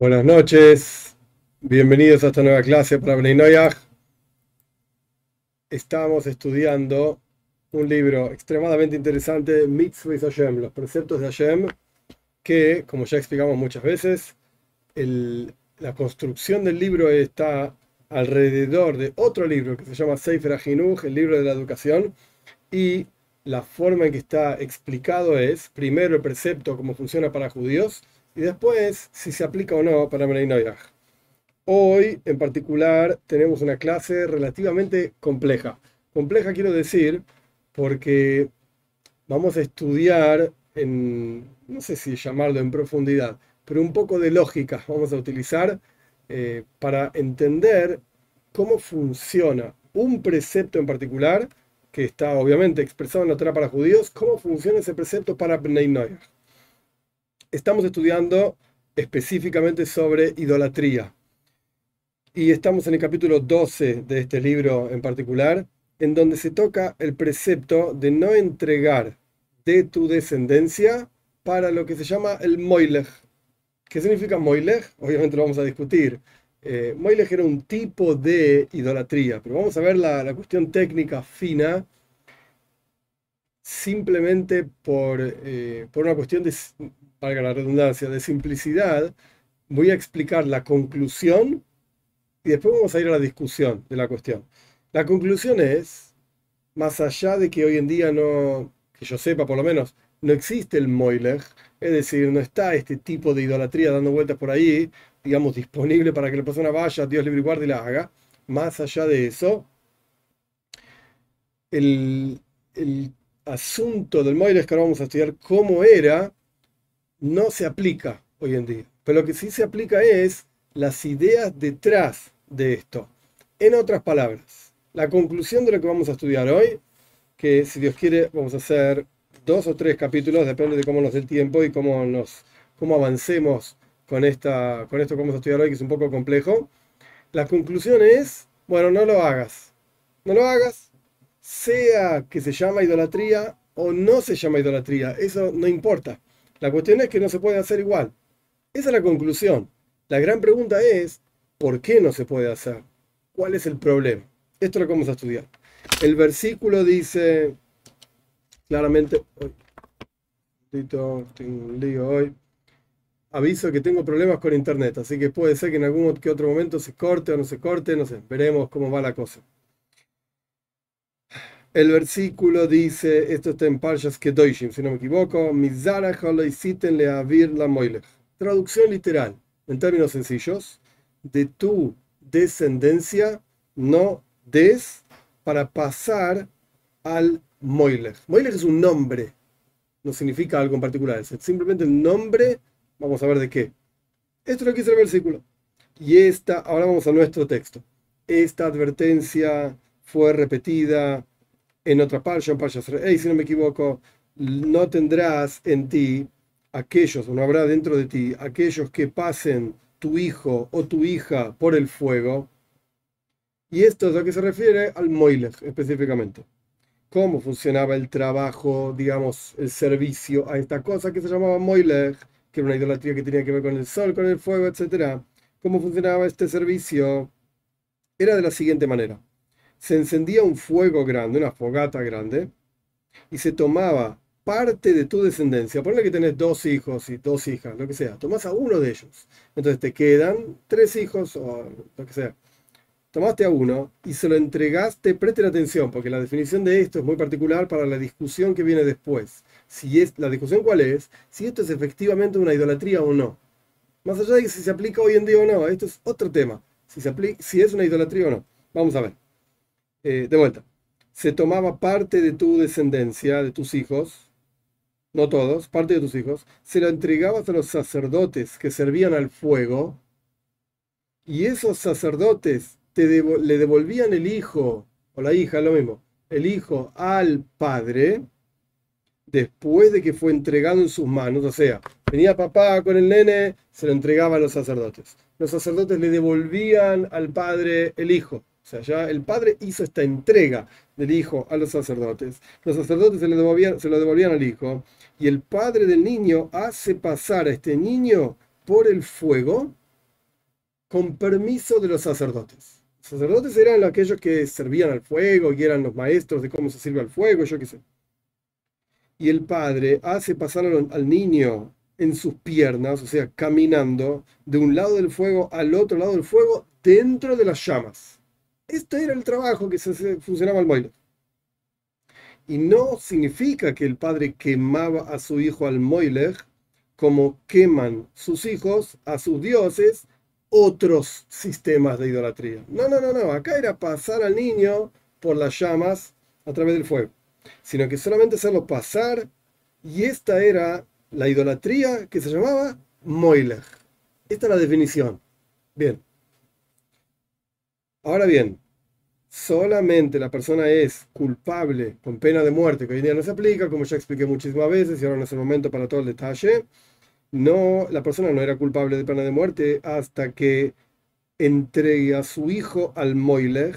Buenas noches, bienvenidos a esta nueva clase para Bnei Noyaj. Estamos estudiando un libro extremadamente interesante, Mitzvah Hashem, los preceptos de Hashem, que, como ya explicamos muchas veces, la construcción del libro está alrededor de otro libro que se llama Sefer HaChinuch, el libro de la educación, y la forma en que está explicado es, primero el precepto, cómo funciona para judíos, y después si se aplica o no para Noyaj. Hoy, en particular, tenemos una clase relativamente compleja. Compleja quiero decir porque vamos a estudiar en, no sé si llamarlo en profundidad, pero un poco de lógica vamos a utilizar eh, para entender cómo funciona un precepto en particular, que está obviamente expresado en la Torah para judíos, cómo funciona ese precepto para Bnei. Estamos estudiando específicamente sobre idolatría. Y estamos en el capítulo 12 de este libro en particular, en donde se toca el precepto de no entregar de tu descendencia para lo que se llama el Moilech. ¿Qué significa Moilech? Obviamente lo vamos a discutir. Eh, Moilech era un tipo de idolatría, pero vamos a ver la, la cuestión técnica fina simplemente por, eh, por una cuestión de, valga la redundancia, de simplicidad. Voy a explicar la conclusión y después vamos a ir a la discusión de la cuestión. La conclusión es, más allá de que hoy en día no, que yo sepa por lo menos, no existe el Moilech, es decir, no está este tipo de idolatría dando vueltas por ahí, digamos, disponible para que la persona vaya, Dios libre y guarde y la haga. Más allá de eso, el, el asunto del Moilech que ahora vamos a estudiar cómo era, no se aplica hoy en día. Pero lo que sí se aplica es las ideas detrás de esto. En otras palabras, la conclusión de lo que vamos a estudiar hoy, que si Dios quiere vamos a hacer dos o tres capítulos, depende de cómo nos dé el tiempo y cómo, nos, cómo avancemos con, esta, con esto que vamos a estudiar hoy, que es un poco complejo. La conclusión es, bueno, no lo hagas. No lo hagas, sea que se llama idolatría o no se llama idolatría, eso no importa. La cuestión es que no se puede hacer igual. Esa es la conclusión. La gran pregunta es, ¿por qué no se puede hacer? ¿Cuál es el problema? Esto es lo vamos a estudiar. El versículo dice claramente, uy, tengo un lío hoy, aviso que tengo problemas con internet, así que puede ser que en algún que otro momento se corte o no se corte, no sé, veremos cómo va la cosa. El versículo dice, esto está en Parshas Kedoshim, si no me equivoco, la moilech. Traducción literal, en términos sencillos, de tu descendencia no des para pasar al moilech. Moilech es un nombre, no significa algo en particular, es simplemente el nombre, vamos a ver de qué. Esto es lo que dice el versículo. Y esta, ahora vamos a nuestro texto. Esta advertencia fue repetida en otra parsha, en Parshas Re'ei, si no me equivoco, no tendrás en ti aquellos, no habrá dentro de ti, aquellos que pasen tu hijo o tu hija por el fuego. Y esto es a lo que se refiere al Moilech específicamente. Cómo funcionaba el trabajo, digamos, el servicio a esta cosa que se llamaba Moilech, que era una idolatría que tenía que ver con el sol, con el fuego, etc. Cómo funcionaba este servicio era de la siguiente manera se encendía un fuego grande, una fogata grande, y se tomaba parte de tu descendencia. Ponle que tenés dos hijos y dos hijas, lo que sea. Tomás a uno de ellos. Entonces te quedan tres hijos o lo que sea. Tomaste a uno y se lo entregaste, presten atención, porque la definición de esto es muy particular para la discusión que viene después. Si es, la discusión cuál es, si esto es efectivamente una idolatría o no. Más allá de si se aplica hoy en día o no, esto es otro tema. Si, se aplica, si es una idolatría o no. Vamos a ver. Eh, de vuelta, se tomaba parte de tu descendencia, de tus hijos, no todos, parte de tus hijos, se lo entregabas a los sacerdotes que servían al fuego, y esos sacerdotes te le devolvían el hijo, o la hija, lo mismo, el hijo al padre, después de que fue entregado en sus manos, o sea, venía papá con el nene, se lo entregaba a los sacerdotes. Los sacerdotes le devolvían al padre el hijo. O sea, ya el padre hizo esta entrega del hijo a los sacerdotes. Los sacerdotes se, le devolvían, se lo devolvían al hijo. Y el padre del niño hace pasar a este niño por el fuego con permiso de los sacerdotes. Los sacerdotes eran aquellos que servían al fuego, y eran los maestros de cómo se sirve al fuego, yo qué sé. Y el padre hace pasar al niño en sus piernas, o sea, caminando de un lado del fuego al otro lado del fuego dentro de las llamas. Este era el trabajo que se funcionaba al Moilech. Y no significa que el padre quemaba a su hijo al Moilech como queman sus hijos a sus dioses otros sistemas de idolatría. No, no, no, no. Acá era pasar al niño por las llamas a través del fuego, sino que solamente hacerlo pasar y esta era la idolatría que se llamaba Moilech. Esta es la definición. Bien. Ahora bien, solamente la persona es culpable con pena de muerte, que hoy en día no se aplica, como ya expliqué muchísimas veces, y ahora no es el momento para todo el detalle. No, la persona no era culpable de pena de muerte hasta que entregue a su hijo al Moilech,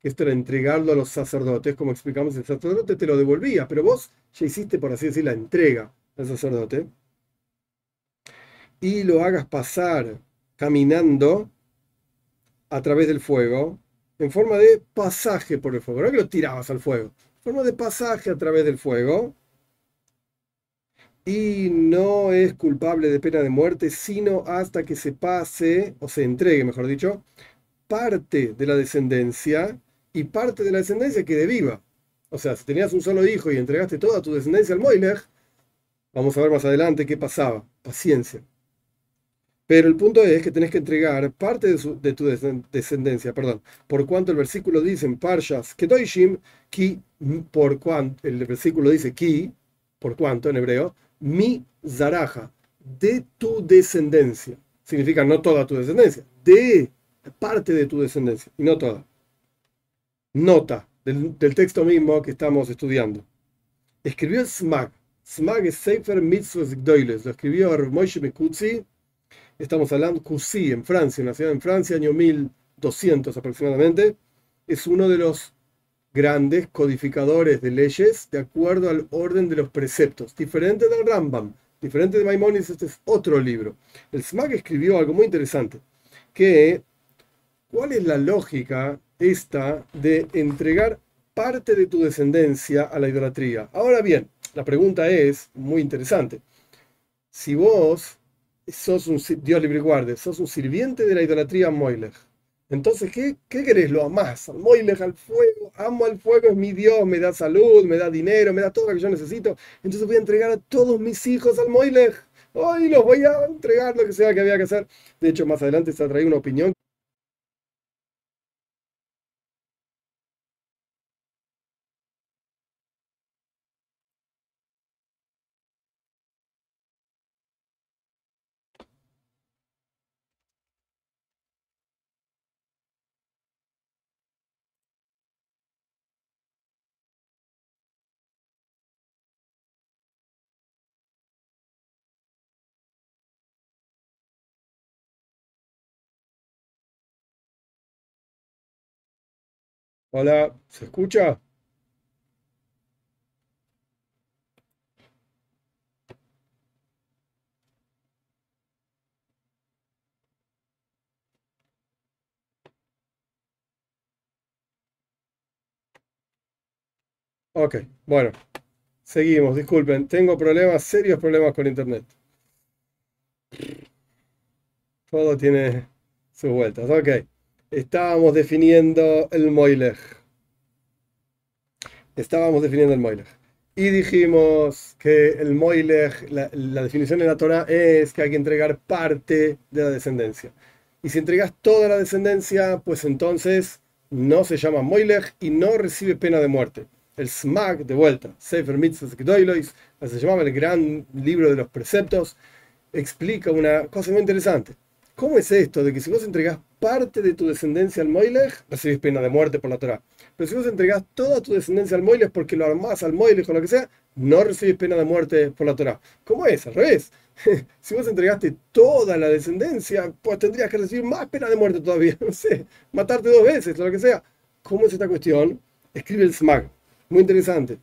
que esto era entregarlo a los sacerdotes, como explicamos, el sacerdote te lo devolvía, pero vos ya hiciste, por así decir, la entrega al sacerdote, y lo hagas pasar caminando a través del fuego, en forma de pasaje por el fuego, no que lo tirabas al fuego, en forma de pasaje a través del fuego, y no es culpable de pena de muerte, sino hasta que se pase, o se entregue, mejor dicho, parte de la descendencia y parte de la descendencia quede viva. O sea, si tenías un solo hijo y entregaste toda tu descendencia al Moilech, vamos a ver más adelante qué pasaba. Paciencia. Pero el punto es que tenés que entregar parte de, tu descendencia, perdón, por cuanto el versículo dice en Parshas Kedoshim, ki, por cuanto, el versículo dice ki, por cuanto en hebreo, mi zaraja, de tu descendencia. Significa no toda tu descendencia, de parte de tu descendencia, y no toda. Nota del, texto mismo que estamos estudiando. Escribió Smag. Smag es Sefer Mitzvot Gdoiles. Lo escribió Moshe Mekutzi estamos hablando, Coucy, en Francia, una ciudad en Francia, año 1200 aproximadamente, es uno de los grandes codificadores de leyes de acuerdo al orden de los preceptos, diferente del Rambam, diferente de Maimonides, este es otro libro. El Smag escribió algo muy interesante, que ¿cuál es la lógica esta de entregar parte de tu descendencia a la idolatría? Ahora bien, la pregunta es muy interesante. Si vos sos un, Dios libre guarde, sos un sirviente de la idolatría Moilech. Entonces, ¿qué, ¿qué querés? Lo amás, al Moilech, al fuego, amo al fuego, es mi Dios, me da salud, me da dinero, me da todo lo que yo necesito. Entonces voy a entregar a todos mis hijos al Moilech. Hoy los voy a entregar lo que sea que había que hacer. De hecho, más adelante se traído una opinión Hola, ¿se escucha? Ok, bueno, seguimos, disculpen, tengo problemas, serios problemas con internet. Todo tiene sus vueltas, ok estábamos definiendo el Moilech. Estábamos definiendo el Moilech. Y dijimos que el Moilech, la, definición en la Torah es que hay que entregar parte de la descendencia. Y si entregas toda la descendencia, pues entonces no se llama Moilech y no recibe pena de muerte. El Smag, de vuelta, Sefer Mitzvah Gdoilois, se llamaba el gran libro de los preceptos, explica una cosa muy interesante. ¿Cómo es esto de que si vos entregás parte de tu descendencia al Moilech, recibís pena de muerte por la Torah? Pero si vos entregás toda tu descendencia al Moilech porque lo armás al Moilech o lo que sea, no recibís pena de muerte por la Torah. ¿Cómo es? Al revés. si vos entregaste toda la descendencia, pues tendrías que recibir más pena de muerte todavía. No sé, matarte dos veces lo que sea. ¿Cómo es esta cuestión? Escribe el SMAG. Muy interesante.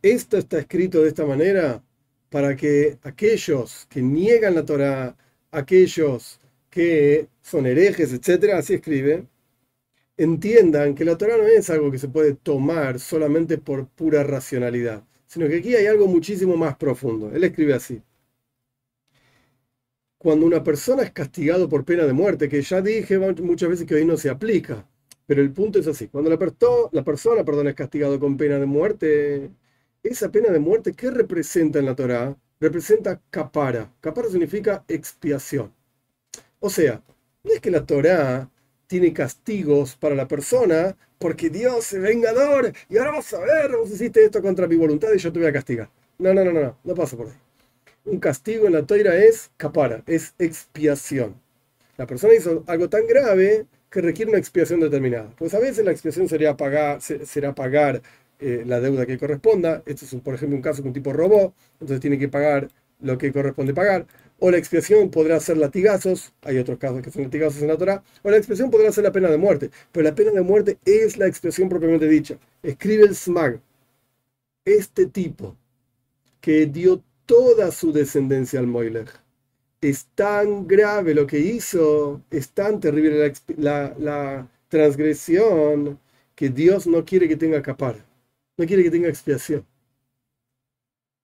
Esto está escrito de esta manera para que aquellos que niegan la Torah aquellos que son herejes, etcétera, así escribe, entiendan que la Torah no es algo que se puede tomar solamente por pura racionalidad, sino que aquí hay algo muchísimo más profundo. Él escribe así. Cuando una persona es castigado por pena de muerte, que ya dije muchas veces que hoy no se aplica, pero el punto es así, cuando la, persona perdón, es castigado con pena de muerte, esa pena de muerte, ¿qué representa en la Torah? Representa capara. Capara significa expiación. O sea, no es que la Torah tiene castigos para la persona porque Dios es vengador y ahora vamos a ver, vos hiciste esto contra mi voluntad y yo te voy a castigar. No, no, no, no, no, no pasa por ahí. Un castigo en la Torah es capara, es expiación. La persona hizo algo tan grave que requiere una expiación determinada. Pues a veces la expiación sería pagar, será pagar eh, la deuda que corresponda. Este es, por ejemplo, un caso que un tipo robó, entonces tiene que pagar lo que corresponde pagar o la expiación podrá ser latigazos, hay otros casos que son latigazos en la Torah, o la expiación podrá ser la pena de muerte, pero la pena de muerte es la expiación propiamente dicha. Escribe el Smag, este tipo que dio toda su descendencia al Moiler, es tan grave lo que hizo, es tan terrible la, la transgresión, que Dios no quiere que tenga capar, no quiere que tenga expiación.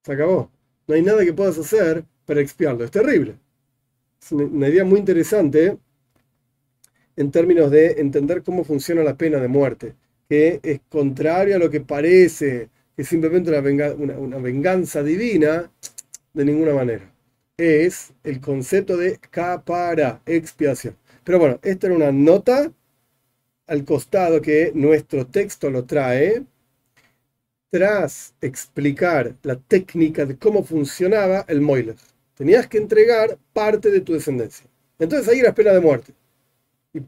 Se acabó. No hay nada que puedas hacer para expiarlo. Es terrible. Es una idea muy interesante en términos de entender cómo funciona la pena de muerte, que es contrario a lo que parece que es simplemente una, venganza divina, de ninguna manera. Es el concepto de capara, expiación. Pero bueno, esta era una nota al costado que nuestro texto lo trae tras explicar la técnica de cómo funcionaba el Moiler tenías que entregar parte de tu descendencia. Entonces ahí era pena de muerte. Y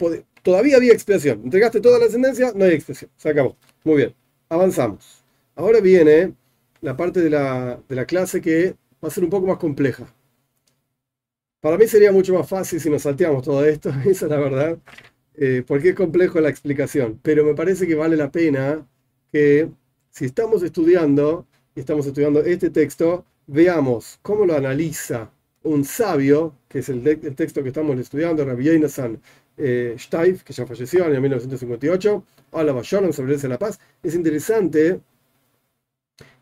todavía había expiación. Entregaste toda la descendencia, no hay expiación. Se acabó. Muy bien. Avanzamos. Ahora viene la parte de la, clase que va a ser un poco más compleja. Para mí sería mucho más fácil si nos salteamos todo esto, esa es la verdad, eh, porque es complejo la explicación. Pero me parece que vale la pena que si estamos estudiando, y estamos estudiando este texto, veamos cómo lo analiza un sabio, que es el, texto que estamos estudiando, Rabbi Yonasan eh, Steif, que ya falleció en el 1958, Alaba Shalom sobre la paz. Es interesante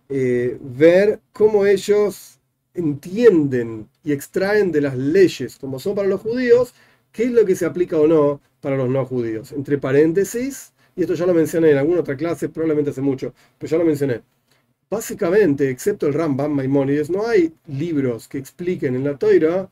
eh, ver cómo ellos entienden y extraen de las leyes, como son para los judíos, qué es lo que se aplica o no para los no judíos. Entre paréntesis, y esto ya lo mencioné en alguna otra clase, probablemente hace mucho, pero ya lo mencioné básicamente, excepto el Rambam, Maimónides, no hay libros que expliquen en la Toira,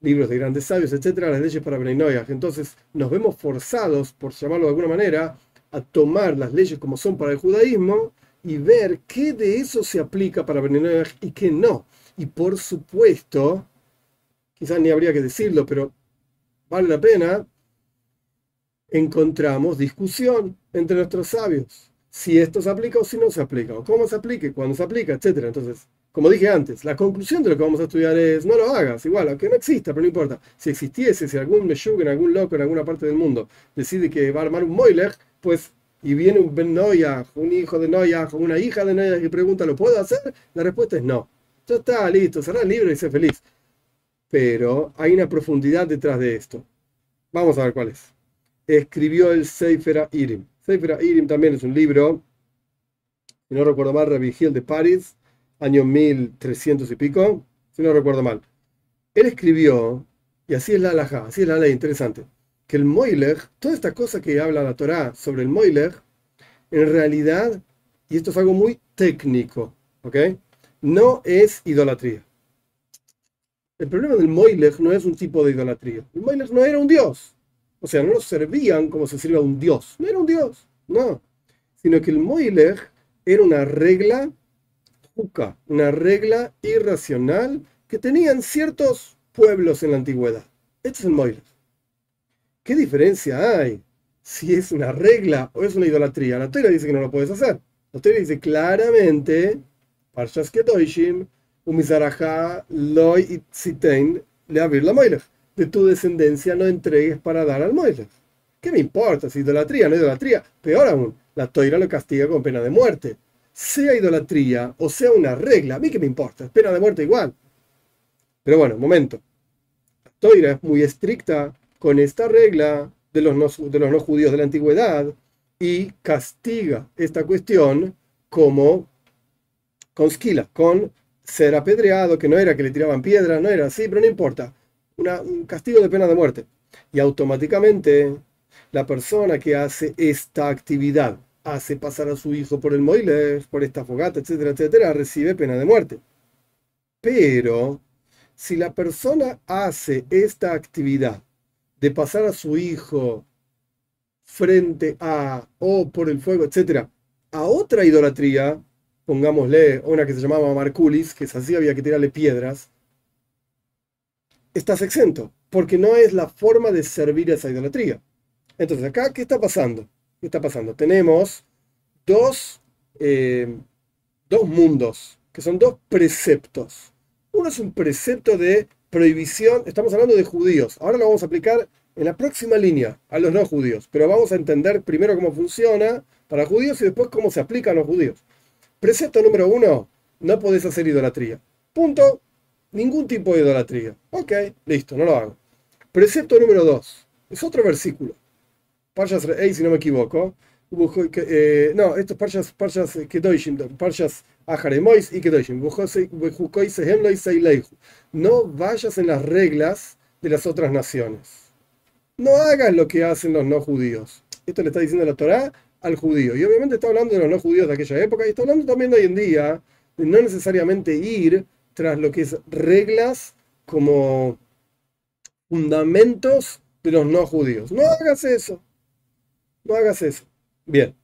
libros de grandes sabios, etcétera, las leyes para Breinoyah. Entonces, nos vemos forzados, por llamarlo de alguna manera, a tomar las leyes como son para el judaísmo y ver qué de eso se aplica para Breinoyah y qué no. Y por supuesto, quizás ni habría que decirlo, pero vale la pena, encontramos discusión entre nuestros sabios si esto se aplica o si no se aplica, o cómo se aplique, cuándo se aplica, etc. Entonces, como dije antes, la conclusión de lo que vamos a estudiar es no lo hagas, igual, aunque no exista, pero no importa. Si existiese, si algún meshug en algún loco en alguna parte del mundo decide que va a armar un moiler, pues, y viene un Ben un hijo de Noyah, o una hija de Noyah y pregunta, ¿lo puedo hacer? La respuesta es no. Ya está, listo, el libro y sé feliz. Pero hay una profundidad detrás de esto. Vamos a ver cuál es. Escribió el Sefer Irim Sefer Irim también es un libro, si no recuerdo mal, Rabbi de París, año 1300 y pico, si no recuerdo mal. Él escribió, y así es la halajá, así es la ley, interesante, que el Moiler, toda esta cosa que habla la Torá sobre el Moiler, en realidad, y esto es algo muy técnico, ¿ok? No es idolatría. El problema del Moiler no es un tipo de idolatría. El Moiler no era un dios. O sea, no lo servían como se sirve a un dios. No era un dios, no. Sino que el Moileg era una regla una regla irracional que tenían ciertos pueblos en la antigüedad. Este es el Moileg. ¿Qué diferencia hay si es una regla o es una idolatría? La teoría dice que no lo puedes hacer. La teoría dice claramente, Parshas Kedoshim, abrir la Moileg de tu descendencia no entregues para dar al Moisés. ¿Qué me importa si idolatría no idolatría? Peor aún, la toira lo castiga con pena de muerte. Sea idolatría o sea una regla, a mí qué me importa, es pena de muerte igual. Pero bueno, momento. La toira es muy estricta con esta regla de los no, de los no judíos de la antigüedad y castiga esta cuestión como con skila, con ser apedreado, que no era que le tiraban piedras, no era así, pero no importa. Un castigo de pena de muerte. Y automáticamente la persona que hace esta actividad, hace pasar a su hijo por el moiler, por esta fogata, etcétera, etcétera, recibe pena de muerte. Pero si la persona hace esta actividad de pasar a su hijo frente a o por el fuego, etcétera, a otra idolatría, pongámosle una que se llamaba Marculis, que es así, había que tirarle piedras, estás exento, porque no es la forma de servir esa idolatría. Entonces, acá, ¿qué está pasando? ¿Qué está pasando? Tenemos dos, eh, dos mundos, que son dos preceptos. Uno es un precepto de prohibición, estamos hablando de judíos, ahora lo vamos a aplicar en la próxima línea a los no judíos, pero vamos a entender primero cómo funciona para judíos y después cómo se aplica a los judíos. Precepto número uno, no podés hacer idolatría. Punto. Ningún tipo de idolatría. Ok, listo, no lo hago. Precepto número dos, es otro versículo. Parshas Rey, si no me equivoco. Eh, no, esto es Parshas, Parshas Kedoshim, Parshas Ajaremois y Kedoshim. No vayas en las reglas de las otras naciones. No hagas lo que hacen los no judíos. Esto le está diciendo la Torá al judío. Y obviamente está hablando de los no judíos de aquella época y está hablando también de hoy en día de no necesariamente ir tras lo que es reglas como fundamentos de los no judíos. No hagas eso. No hagas eso. Bien.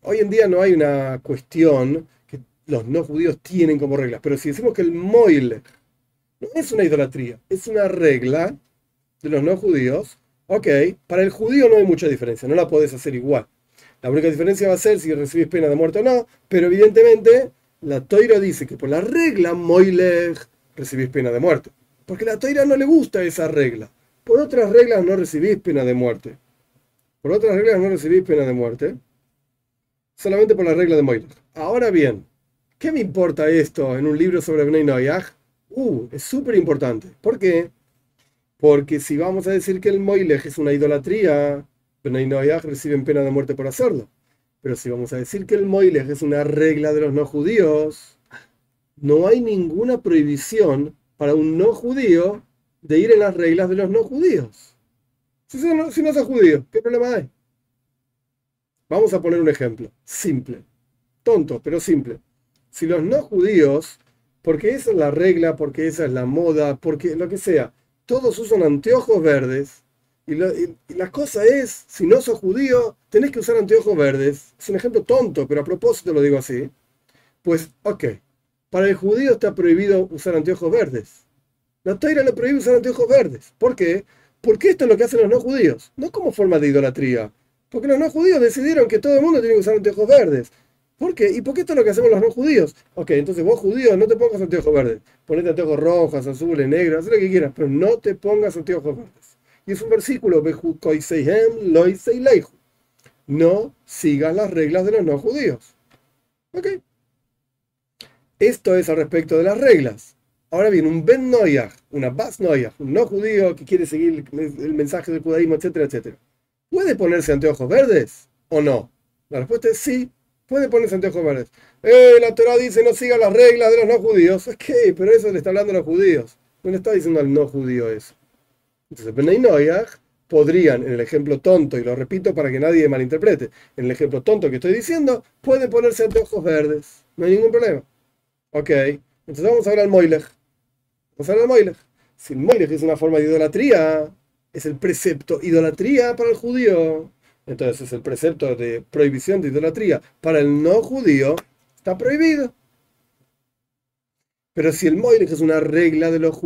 Hoy en día no hay una cuestión que los no judíos tienen como reglas, pero si decimos que el moile no es una idolatría, es una regla de los no judíos, ok, para el judío no hay mucha diferencia, no la podés hacer igual. La única diferencia va a ser si recibís pena de muerte o no, pero evidentemente la toira dice que por la regla moileg recibís pena de muerte. Porque la toira no le gusta esa regla. Por otras reglas no recibís pena de muerte. Por otras reglas no recibís pena de muerte. Solamente por la regla de moileg. Ahora bien, ¿qué me importa esto en un libro sobre Bnei Noyaj? Uh, es súper importante. ¿Por qué? Porque si vamos a decir que el moileg es una idolatría, Bnei Noyaj reciben pena de muerte por hacerlo. Pero si vamos a decir que el Moilej es una regla de los no judíos, no hay ninguna prohibición para un no judío de ir en las reglas de los no judíos. Si, no, si no es judío, ¿qué problema hay? Vamos a poner un ejemplo, simple, tonto, pero simple. Si los no judíos, porque esa es la regla, porque esa es la moda, porque lo que sea, todos usan anteojos verdes, y, la cosa es, si no sos judío, tenés que usar anteojos verdes. Es un ejemplo tonto, pero a propósito lo digo así. Pues, ok, para el judío está prohibido usar anteojos verdes. La Toira le prohíbe usar anteojos verdes. ¿Por qué? Porque esto es lo que hacen los no judíos, no como forma de idolatría. Porque los no judíos decidieron que todo el mundo tiene que usar anteojos verdes. ¿Por qué? ¿Y por qué esto es lo que hacemos los no judíos? Ok, entonces vos judío no te pongas anteojos verdes. Ponete anteojos rojos, azules, negros, haz lo que quieras, pero no te pongas anteojos verdes. Y es un versículo, no sigas las reglas de los no judíos. ¿Ok? Esto es al respecto de las reglas. Ahora bien, un Ben Noyah, una Bas Noyah, un no judío que quiere seguir el mensaje del judaísmo, etcétera, etcétera. ¿Puede ponerse anteojos verdes o no? La respuesta es sí, puede ponerse anteojos verdes. Eh, la Torah dice no siga las reglas de los no judíos. Ok, pero eso le está hablando a los judíos. No le está diciendo al no judío eso. Entonces, Benay podrían, en el ejemplo tonto, y lo repito para que nadie malinterprete, en el ejemplo tonto que estoy diciendo, pueden ponerse anteojos verdes. No hay ningún problema. Ok, entonces vamos a hablar al Moilech. Vamos a hablar al Moilech. Si el Moilech es una forma de idolatría, es el precepto idolatría para el judío. Entonces es el precepto de prohibición de idolatría para el no judío, está prohibido. Pero si el Moilich es una regla de los,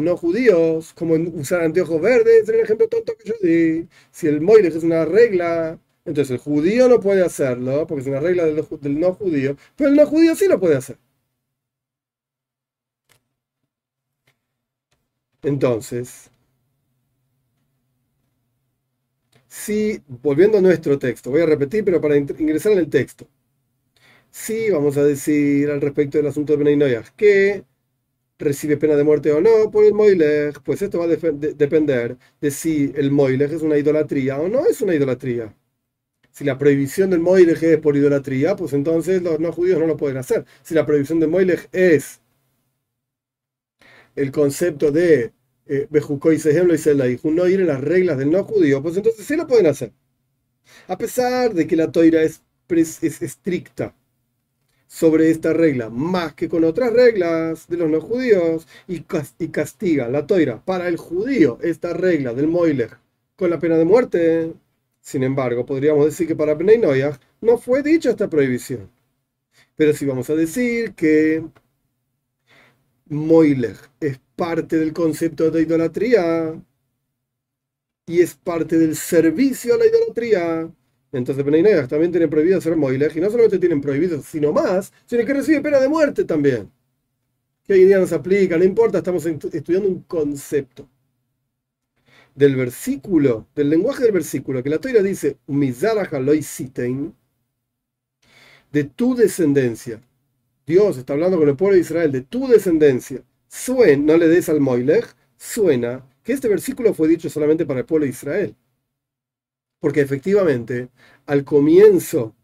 no judíos, como usar anteojos verdes, es el ejemplo tonto que yo di. Si el Moilich es una regla, entonces el judío no puede hacerlo, porque es una regla del no judío, pero el no judío sí lo puede hacer. Entonces, si, volviendo a nuestro texto, voy a repetir, pero para ingresar en el texto sí vamos a decir al respecto del asunto de Benay que recibe pena de muerte o no por el Moilech, pues esto va a depender de si el Moilech es una idolatría o no es una idolatría. Si la prohibición del Moilech es por idolatría, pues entonces los no judíos no lo pueden hacer. Si la prohibición del Moilech es el concepto de eh, Bejuko y y no ir en las reglas del no judío, pues entonces sí lo pueden hacer. A pesar de que la toira es, es estricta sobre esta regla, más que con otras reglas de los no judíos, y, castiga la toira para el judío esta regla del Moilech con la pena de muerte. Sin embargo, podríamos decir que para Bnei no fue dicha esta prohibición. Pero si vamos a decir que Moilech es parte del concepto de idolatría y es parte del servicio a la idolatría, entonces Benay también tienen prohibido hacer Moilech, y no solamente tienen prohibido, sino más, sino que recibe pena de muerte también. Que hoy en día no se aplica, no importa, estamos estudiando un concepto. Del versículo, del lenguaje del versículo, que la Toira dice, de tu descendencia. Dios está hablando con el pueblo de Israel, de tu descendencia. Suena, no le des al Moilech, suena que este versículo fue dicho solamente para el pueblo de Israel. Porque efectivamente, al comienzo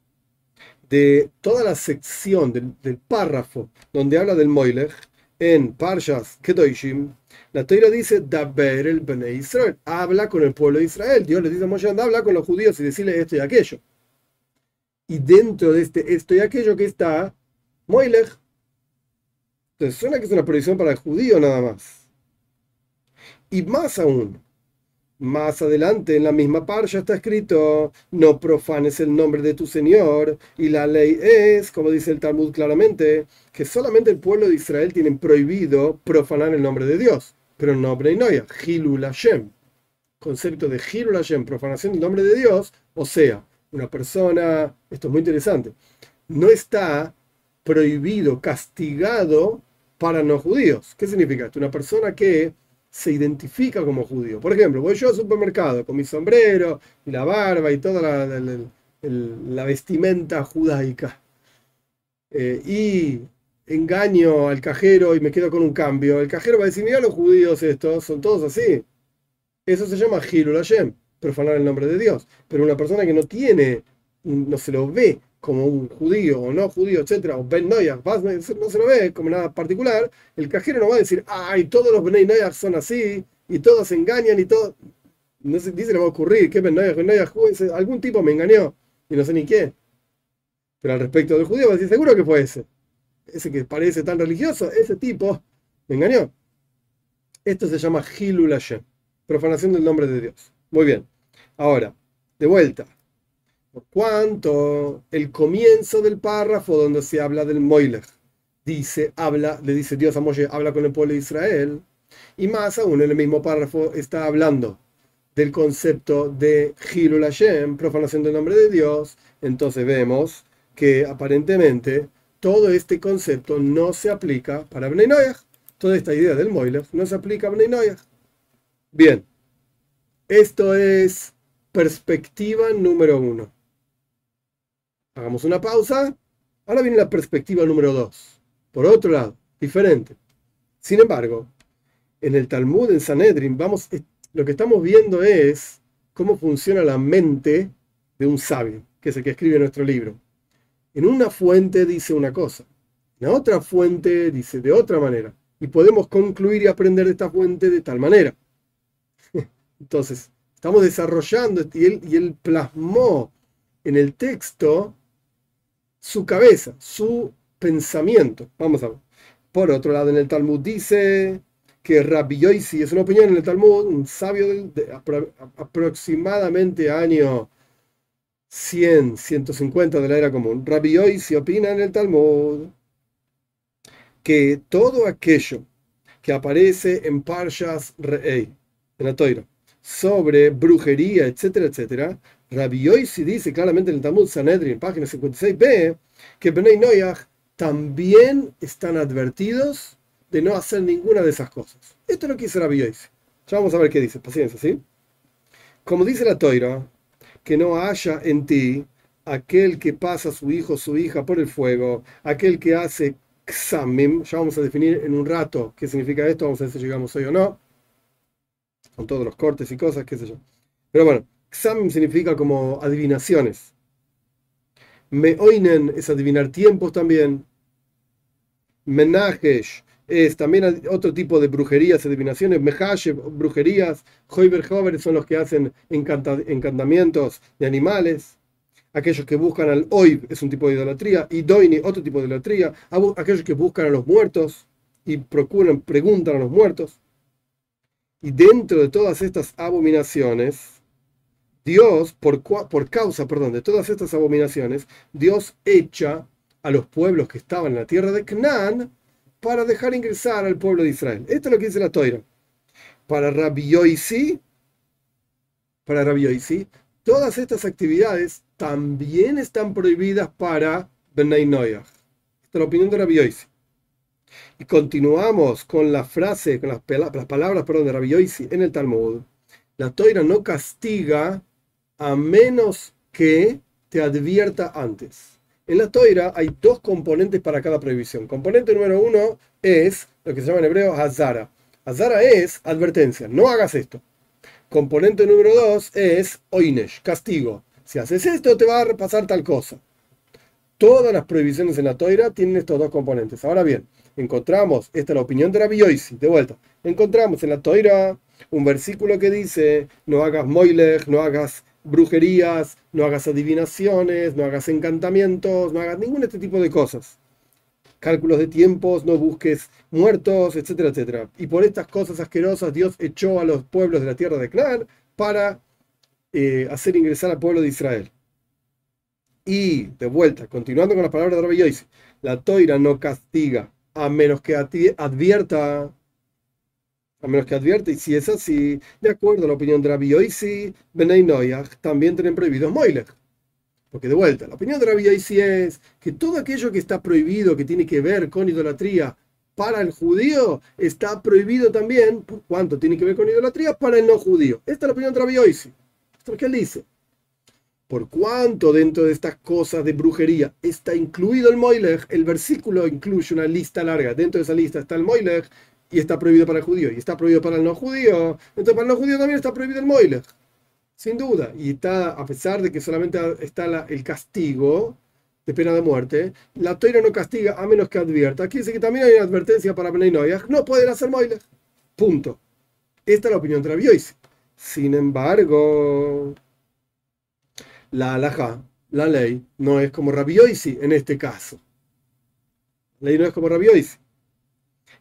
de toda la sección del, párrafo donde habla del Moilech, en Parshas Kedoshim, la Torah dice, Daber el Bene Israel, habla con el pueblo de Israel. Dios le dice a Moshe, habla con los judíos y decirle esto y aquello. Y dentro de este esto y aquello que está Moilech. Entonces suena que es una prohibición para el judío nada más. Y más aún, más adelante en la misma parsha está escrito, no profanes el nombre de tu Señor. Y la ley es, como dice el Talmud claramente, que solamente el pueblo de Israel tiene prohibido profanar el nombre de Dios, pero no Breinoya, Hilul Hashem. Concepto de Hilul Hashem, profanación del nombre de Dios, o sea, una persona, esto es muy interesante, no está prohibido, castigado para no judíos. ¿Qué significa esto? Una persona que se identifica como judío. Por ejemplo, voy yo al supermercado con mi sombrero y la barba y toda la, vestimenta judaica. Eh, y engaño al cajero y me quedo con un cambio. El cajero va a decir, mira los judíos estos, son todos así. Eso se llama Hilul Hashem, profanar el nombre de Dios. Pero una persona que no tiene, no se lo ve como un judío o no judío, etcétera, o Ben Noyach, no se lo ve como nada particular, el cajero no va a decir, ay, todos los Ben Noyach son así, y todos se engañan y todo. No sé, dice le va a ocurrir, ¿qué Ben Noyach? Ben Noyach, algún tipo me engañó, y no sé ni qué. Pero al respecto del judío va a decir, seguro que fue ese. Ese que parece tan religioso, ese tipo me engañó. Esto se llama Hilul profanación del nombre de Dios. Muy bien. Ahora, de vuelta cuanto el comienzo del párrafo donde se habla del Moilech dice, habla, le dice Dios a Moshe, habla con el pueblo de Israel, y más aún en el mismo párrafo está hablando del concepto de Hilul Hashem, profanación del nombre de Dios, entonces vemos que aparentemente todo este concepto no se aplica para Bnei Noyach. Toda esta idea del Moilech no se aplica a Bnei. Bien, esto es perspectiva número uno. Hagamos una pausa. Ahora viene la perspectiva número dos. Por otro lado, diferente. Sin embargo, en el Talmud, en Sanedrin, vamos, eh, lo que estamos viendo es cómo funciona la mente de un sabio, que es el que escribe nuestro libro. En una fuente dice una cosa, en otra fuente dice de otra manera. Y podemos concluir y aprender de esta fuente de tal manera. Entonces, estamos desarrollando, y y él plasmó en el texto su cabeza, su pensamiento. Vamos a ver. Por otro lado, en el Talmud dice que Rabbi Yoisi, es una opinión en el Talmud, un sabio de, aproximadamente año 100, 150 de la era común. Rabbi Yoisi opina en el Talmud que todo aquello que aparece en Parshas Re'ei, en la Toira, sobre brujería, etcétera, etcétera, Rabbi Yoisi dice claramente en el Talmud Sanedrin, página 56b, que Benay Noyach también están advertidos de no hacer ninguna de esas cosas. Esto es lo que Rabbi Yoisi. Ya vamos a ver qué dice, paciencia, ¿sí? Como dice la Toira, que no haya en ti aquel que pasa a su hijo o su hija por el fuego, aquel que hace Xamim, ya vamos a definir en un rato qué significa esto, vamos a ver si llegamos hoy o no, con todos los cortes y cosas, qué sé yo. Pero bueno, Xamim significa como adivinaciones. Meoinen es adivinar tiempos también. Menajesh es también otro tipo de brujerías, adivinaciones. Mehash, brujerías. Hoiber son los que hacen encantamientos de animales. Aquellos que buscan al Oib es un tipo de idolatría. Y Doini, otro tipo de idolatría. Aquellos que buscan a los muertos y procuran, preguntan a los muertos. Y dentro de todas estas abominaciones, Dios, por, por causa, perdón, de todas estas abominaciones, Dios echa a los pueblos que estaban en la tierra de Canaán para dejar ingresar al pueblo de Israel. Esto es lo que dice la Toira. Para Rabbi Yoisi, para todas estas actividades también están prohibidas para Benay Noyah. Esta es la opinión de Rabbi Y continuamos con la frase, con las, palabras perdón, de Rabbi en el Talmud. La Toira no castiga a menos que te advierta antes. En la toira hay dos componentes para cada prohibición. Componente número uno es lo que se llama en hebreo Hazara. Hazara es advertencia, no hagas esto. Componente número dos es Oinesh, castigo. Si haces esto te va a pasar tal cosa. Todas las prohibiciones en la toira tienen estos dos componentes. Ahora bien, encontramos, esta es la opinión de Rabbi de vuelta, encontramos en la toira un versículo que dice, no hagas moilech, no hagas brujerías, no hagas adivinaciones, no hagas encantamientos, no hagas ningún este tipo de cosas. Cálculos de tiempos, no busques muertos, etcétera, etcétera. Y por estas cosas asquerosas Dios echó a los pueblos de la tierra de Canaán para eh, hacer ingresar al pueblo de Israel. Y de vuelta, continuando con las palabras de Rabbi la toira no castiga a menos que advierta a menos que advierte, y si es así, de acuerdo a la opinión de Rabbi Yoisi, Benay Noyach también tienen prohibidos Moilech. Porque de vuelta, la opinión de Rabbi Yoisi es que todo aquello que está prohibido, que tiene que ver con idolatría para el judío, está prohibido también, ¿por cuánto tiene que ver con idolatría? Para el no judío. Esta es la opinión de Rabbi Yoisi. Esto es lo que él dice. Por cuánto dentro de estas cosas de brujería está incluido el Moilech, el versículo incluye una lista larga. Dentro de esa lista está el Moilech, y está prohibido para el judío y está prohibido para el no judío, entonces para el no judío también está prohibido el moile, sin duda. Y está, a pesar de que solamente está el castigo de pena de muerte, la toira no castiga a menos que advierta. Aquí dice que también hay una advertencia para Benay no pueden hacer moile. Punto. Esta es la opinión de la Sin embargo, la alhaja, la ley, no es como Rabbi en este caso. La ley no es como Rabbi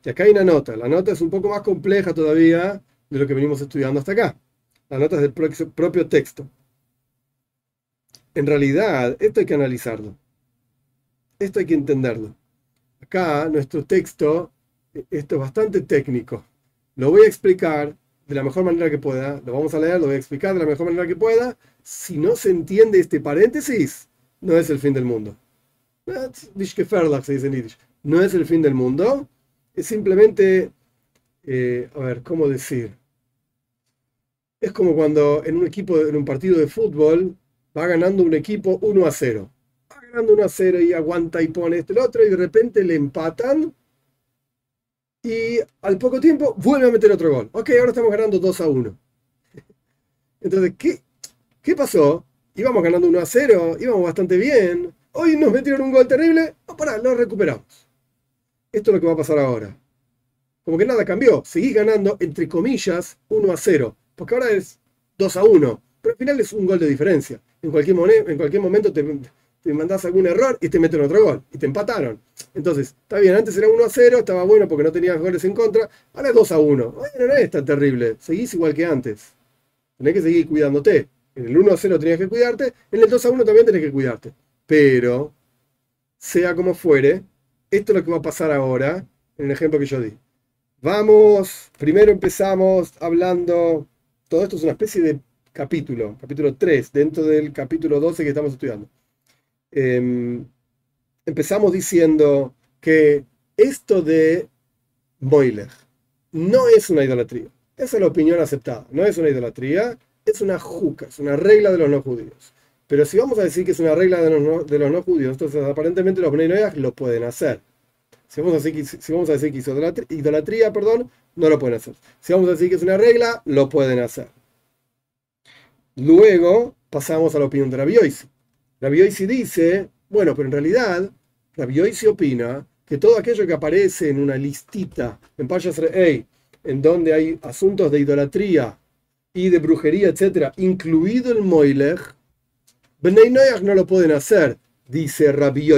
y acá hay una nota. La nota es un poco más compleja todavía de lo que venimos estudiando hasta acá. La nota es del propio texto. En realidad, esto hay que analizarlo. Esto hay que entenderlo. Acá, nuestro texto, e, esto es bastante técnico. Lo voy a explicar de la mejor manera que pueda. Lo vamos a leer, lo voy a explicar de la mejor manera que pueda. Si no se entiende este paréntesis, no es el fin del mundo. No es el fin del mundo, es simplemente, eh, a ver, ¿cómo decir? Es como cuando en un equipo, en un partido de fútbol, va ganando un equipo 1 a 0. Va ganando 1 a 0 y aguanta y pone este el otro y de repente le empatan y al poco tiempo vuelve a meter otro gol. Ok, ahora estamos ganando 2 a 1. Entonces, ¿qué, qué pasó? Íbamos ganando 1 a 0, íbamos bastante bien. Hoy nos metieron un gol terrible. Oh, pará, lo recuperamos. Esto es lo que va a pasar ahora. Como que nada cambió. Seguís ganando, entre comillas, 1 a 0. Porque ahora es 2 a 1. Pero al final es un gol de diferencia. En cualquier, en cualquier momento te, te mandás algún error y te meten otro gol. Y te empataron. Entonces, está bien, antes era 1 a 0, estaba bueno porque no tenías goles en contra. Ahora es 2 a 1. Bueno, no es tan terrible. Seguís igual que antes. Tenés que seguir cuidándote. En el 1 a 0 tenías que cuidarte. En el 2 a 1 también tenés que cuidarte. Pero, sea como fuere, esto es lo que va a pasar ahora, en el ejemplo que yo di. Vamos, primero empezamos hablando, todo esto es una especie de capítulo, capítulo 3, dentro del capítulo 12 que estamos estudiando. Em, empezamos diciendo que esto de Moiler no es una idolatría. Esa es la opinión aceptada. No es una idolatría, es una juca, es una regla de los no judíos. Pero si vamos a decir que es una regla de los no, judíos, entonces aparentemente los Bnei lo pueden hacer. Si vamos a decir que, es idolatría, idolatría, perdón, no lo pueden hacer. Si vamos a decir que es una regla, lo pueden hacer. Luego pasamos a la opinión de. Rabbi Yoisi dice, bueno, pero en realidad Rabbi Yoisi opina que todo aquello que aparece en una listita en Payas Rey, en donde hay asuntos de idolatría y de brujería, etcétera, incluido el Moilech, Bnei Noyach no lo pueden hacer, dice Rabbi.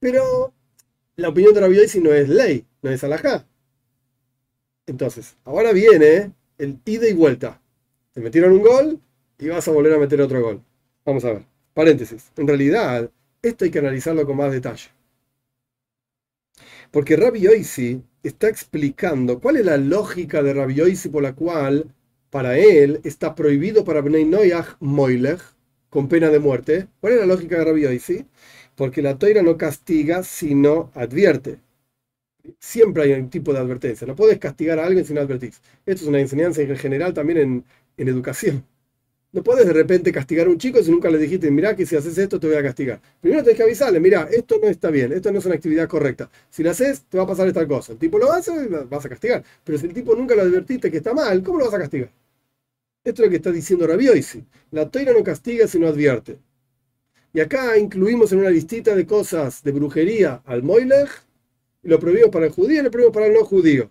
Pero la opinión de Rabbi Yoisi no es ley, no es alajá. Entonces, ahora viene el ida y vuelta. Te metieron un gol y vas a volver a meter otro gol. Vamos a ver. Paréntesis. En realidad, esto hay que analizarlo con más detalle. Porque Rabbi está explicando cuál es la lógica de Rabbi Yoisi por la cual para él está prohibido para Bnei Noyach con pena de muerte. ¿Cuál es la lógica de Rabbi Yoisi? Porque la toira no castiga, sino advierte. Siempre hay un tipo de advertencia. No puedes castigar a alguien sin advertir. Esto es una enseñanza en general también en, educación. No puedes de repente castigar a un chico si nunca le dijiste, mira que si haces esto te voy a castigar. Primero tienes que avisarle, mira, esto no está bien, esto no es una actividad correcta. Si lo haces, te va a pasar esta cosa. El tipo lo hace, vas a castigar. Pero si el tipo nunca lo advertiste que está mal, ¿cómo lo vas a castigar? Esto es lo que está diciendo Rabioisi. La toira no castiga sino advierte. Y acá incluimos en una listita de cosas de brujería al Moilech, y lo prohibimos para el judío y lo prohibimos para el no judío.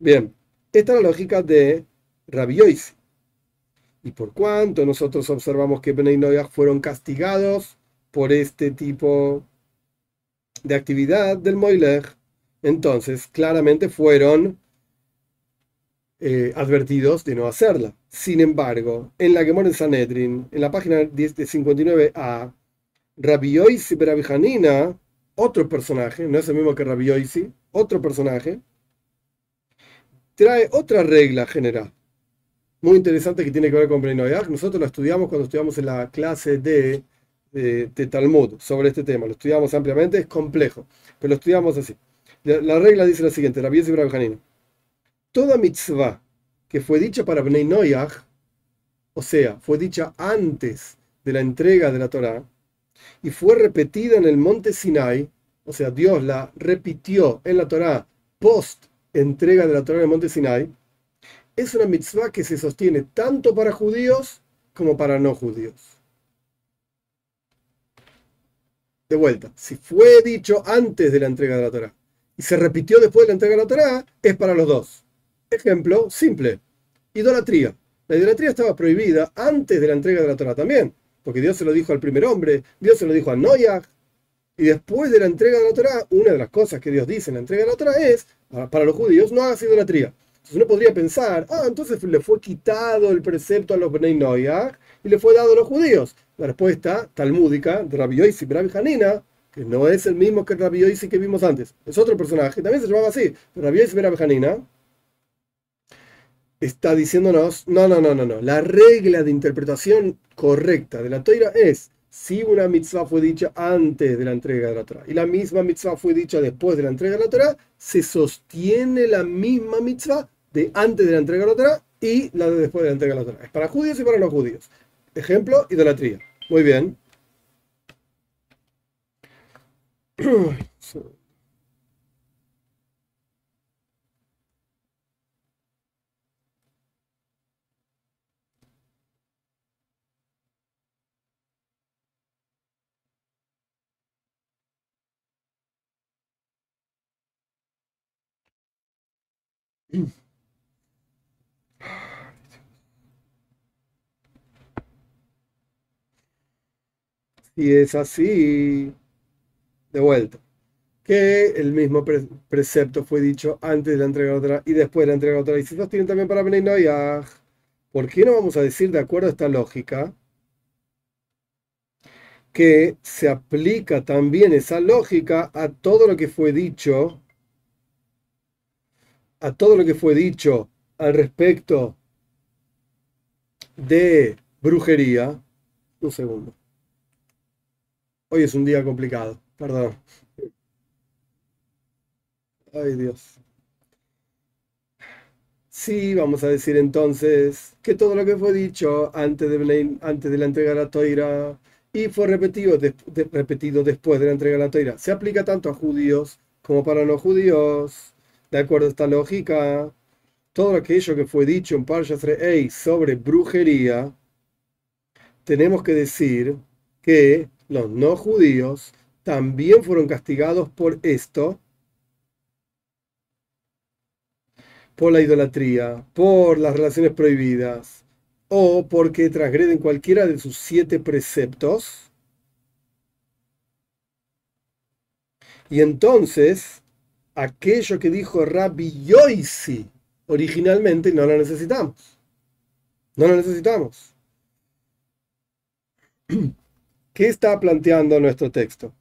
Bien, esta es la lógica de Rabioisi. Y por cuanto nosotros observamos que Bnei Noyach fueron castigados por este tipo de actividad del Moilech, entonces claramente fueron eh, advertidos de no hacerla. Sin embargo, en la Gemora en Sanedrin, en la página 59a, Rabbi Yoisi Berabijanina, otro personaje, no es el mismo que Rabbi Yoisi, otro personaje, trae otra regla general muy interesante que tiene que ver con Brenoyach. Nosotros lo estudiamos cuando estudiamos en la clase de, de, Talmud sobre este tema. Lo estudiamos ampliamente, es complejo, pero lo estudiamos así. La, regla dice lo siguiente, la y Janina. Toda mitzvah que fue dicha para Bnei Noyach, o sea, fue dicha antes de la entrega de la Torah, y fue repetida en el monte Sinai, o sea, Dios la repitió en la Torah post entrega de la Torah en el monte Sinai, es una mitzvah que se sostiene tanto para judíos como para no judíos. De vuelta, si fue dicho antes de la entrega de la Torah y se repitió después de la entrega de la Torah, es para los dos. Ejemplo simple, idolatría. La idolatría estaba prohibida antes de la entrega de la Torah también, porque Dios se lo dijo al primer hombre, Dios se lo dijo a Noyah, y después de la entrega de la Torah, una de las cosas que Dios dice en la entrega de la Torah es, para los judíos, no hagas idolatría. Entonces uno podría pensar, ah, entonces le fue quitado el precepto a los Bnei Noyach y le fue dado a los judíos. La respuesta talmúdica de Rabbi Yoisi Rabbi Hanina, que no es el mismo que Rabbi Yoisi que vimos antes, es otro personaje, también se llamaba así, Rabbi Yoisi Rabbi Hanina está diciéndonos, no, no, no, no, no, la regla de interpretación correcta de la toira es si una mitzvah fue dicha antes de la entrega de la Torah y la misma mitzvah fue dicha después de la entrega de la Torah, se sostiene la misma mitzvah de antes de la entrega de la Torah y la de después de la entrega de la Torah. Es para judíos y para no judíos. Ejemplo, idolatría. Muy bien. Y es así, de vuelta, que el mismo precepto fue dicho antes de la entrega otra y después de la entrega otra. Y si tienen también para Benay ¿por qué no vamos a decir, de acuerdo a esta lógica, que se aplica también esa lógica a todo lo que fue dicho, a todo lo que fue dicho al respecto de brujería? Un segundo. Hoy es un día complicado, perdón. Ay Dios. Sí, vamos a decir entonces que todo lo que fue dicho antes de, antes de la entrega de la toira y fue repetido, repetido después de la entrega de la toira se aplica tanto a judíos como para no judíos. De acuerdo a esta lógica, todo aquello que fue dicho en Parshas Re'ei sobre brujería, tenemos que decir que los no judíos también fueron castigados por esto, por la idolatría, por las relaciones prohibidas, o porque transgreden cualquiera de sus siete preceptos. Y entonces, aquello que dijo Rabbi Yoisi originalmente no lo necesitamos. No lo necesitamos. ¿Qué está planteando nuestro texto?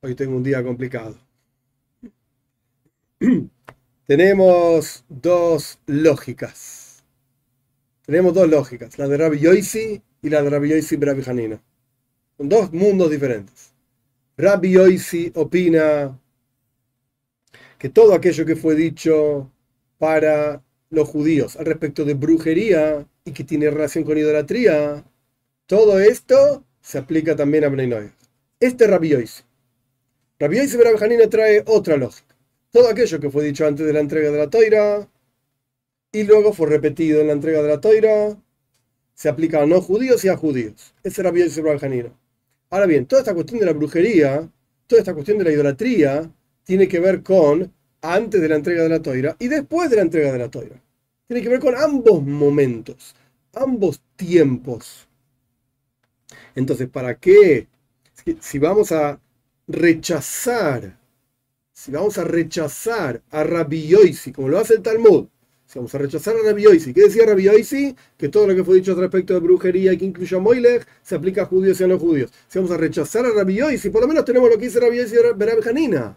Hoy tengo un día complicado. Tenemos dos lógicas. Tenemos dos lógicas, la de Rabbi Yoisi y la de Rabbi Yoisi Rabbi. Son dos mundos diferentes. Rabbi Yoisi opina que todo aquello que fue dicho para los judíos al respecto de brujería y que tiene relación con idolatría, todo esto se aplica también a Bnei Este es Rabbi Yoisi. Rabbi Yoisi Rabbi trae otra lógica. Todo aquello que fue dicho antes de la entrega de la toira y luego fue repetido en la entrega de la toira se aplica a no judíos y a judíos. Ese era Rabbi Yoisi Rabbi Ahora bien, toda esta cuestión de la brujería, toda esta cuestión de la idolatría, tiene que ver con antes de la entrega de la toira y después de la entrega de la toira. Tiene que ver con ambos momentos, ambos tiempos. Entonces, ¿para qué? Si vamos a rechazar, si vamos a rechazar a Rabbi Yoisi, como lo hace el Talmud, vamos a rechazar a Rabbi Yoisi, ¿qué decía Rabbi Yoisi? Que todo lo que fue dicho respecto de brujería que incluye a Moilech se aplica a judíos y a no judíos. Si vamos a rechazar a Rabbi Yoisi, por lo menos tenemos lo que dice y Rabbi Hanina.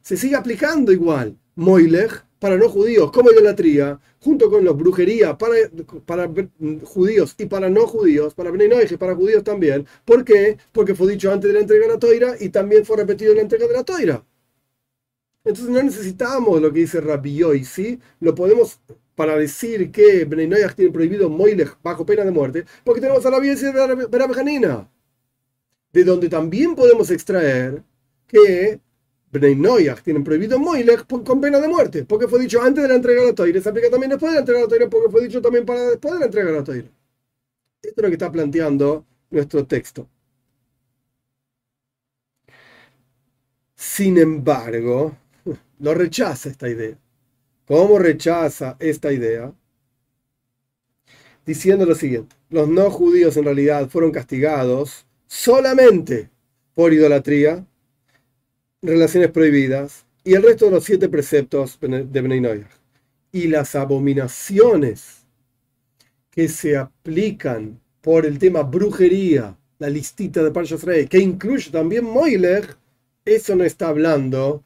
Se sigue aplicando igual. Moilech para no judíos como idolatría, junto con los brujería para, para judíos y para no judíos, para y para judíos también. ¿Por qué? Porque fue dicho antes de la entrega de la toira y también fue repetido en la entrega de la toira. Entonces no necesitamos lo que dice Rabbi ¿sí? Lo podemos para decir que Beninoyach tiene prohibido Moilech bajo pena de muerte, porque tenemos a la vida de Janina, de donde también podemos extraer que Bnei Noyach tienen prohibido Moilech con pena de muerte, porque fue dicho antes de la entrega de la Toire. Se aplica también después de la entrega de la Toire, porque fue dicho también para después de la entrega de la Toire. Esto es lo que está planteando nuestro texto. Sin embargo, lo rechaza esta idea. ¿Cómo rechaza esta idea? Diciendo lo siguiente, los no judíos en realidad fueron castigados solamente por idolatría relaciones prohibidas y el resto de los siete preceptos de Bnei Y las abominaciones que se aplican por el tema brujería, la listita de Parshas Rey, que incluye también Moiler, eso no está hablando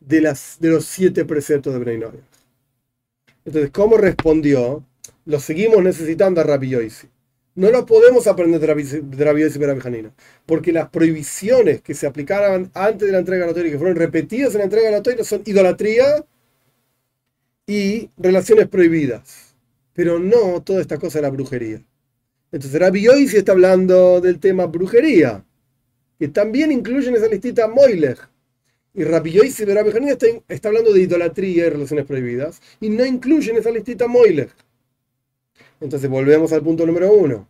de, las, de los siete preceptos de Bnei Entonces, ¿cómo respondió? Lo seguimos necesitando a Rabbi Yoisi. No lo podemos aprender de Rabbi y Janina, porque las prohibiciones que se aplicaron antes de la entrega de la y que fueron repetidas en la entrega de la son idolatría y relaciones prohibidas, pero no toda esta cosa de la brujería. Entonces Rabbi se está hablando del tema brujería, que también incluye en esa listita Moilech. Y Rabbi y Rabbi Janina está, hablando de idolatría y relaciones prohibidas, y no incluye en esa listita Moilech. Entonces volvemos al punto número uno.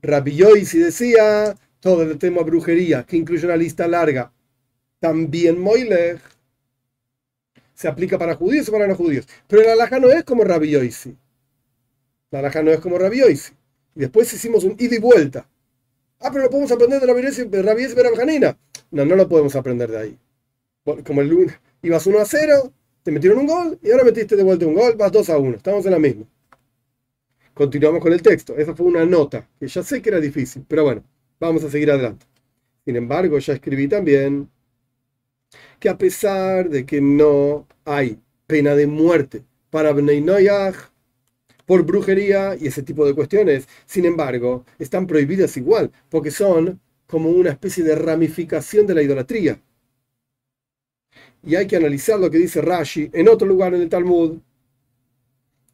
Rabbi si decía todo el tema brujería, que incluye una lista larga. También Moilech se aplica para judíos o para no judíos. Pero la alhaja no es como Rabbi Yoisi. La alhaja no es como Rabbi después hicimos un ida y vuelta. Ah, pero lo podemos aprender de Rabbi Yoisi, Rabbi Yoisi Janina. No, no lo podemos aprender de ahí. Como el lunes ibas 1 a 0, te metieron un gol y ahora metiste de vuelta un gol, vas 2 a 1. Estamos en la misma. Continuamos con el texto. Esa fue una nota, que ya sé que era difícil, pero bueno, vamos a seguir adelante. Sin embargo, ya escribí también que a pesar de que no hay pena de muerte para Bnei por brujería y ese tipo de cuestiones, sin embargo, están prohibidas igual, porque son como una especie de ramificación de la idolatría. Y hay que analizar lo que dice Rashi en otro lugar en el Talmud,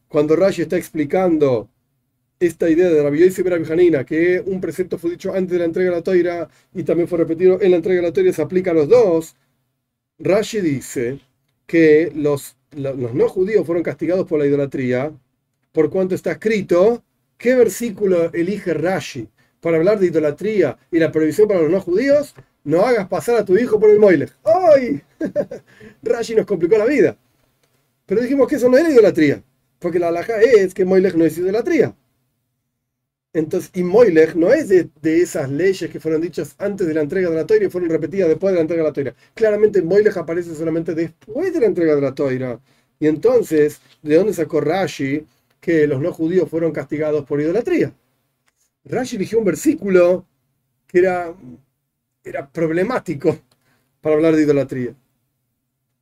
cuando Rashi está explicando esta idea de Rabbi Yosef Janina, que un precepto fue dicho antes de la entrega de la toira y también fue repetido en la entrega de la toira, se aplica a los dos. Rashi dice que los, los no judíos fueron castigados por la idolatría, por cuanto está escrito, ¿qué versículo elige Rashi para hablar de idolatría y la prohibición para los no judíos? No hagas pasar a tu hijo por el Moilech. ¡Ay! Rashi nos complicó la vida. Pero dijimos que eso no era idolatría, porque la alhaja es que Moilech no es idolatría. Entonces, y Moilech no es de, esas leyes que fueron dichas antes de la entrega de la toira y fueron repetidas después de la entrega de la toira. Claramente Moilech aparece solamente después de la entrega de la toira. Y entonces, ¿de dónde sacó Rashi que los no judíos fueron castigados por idolatría? Rashi eligió un versículo que era, era problemático para hablar de idolatría.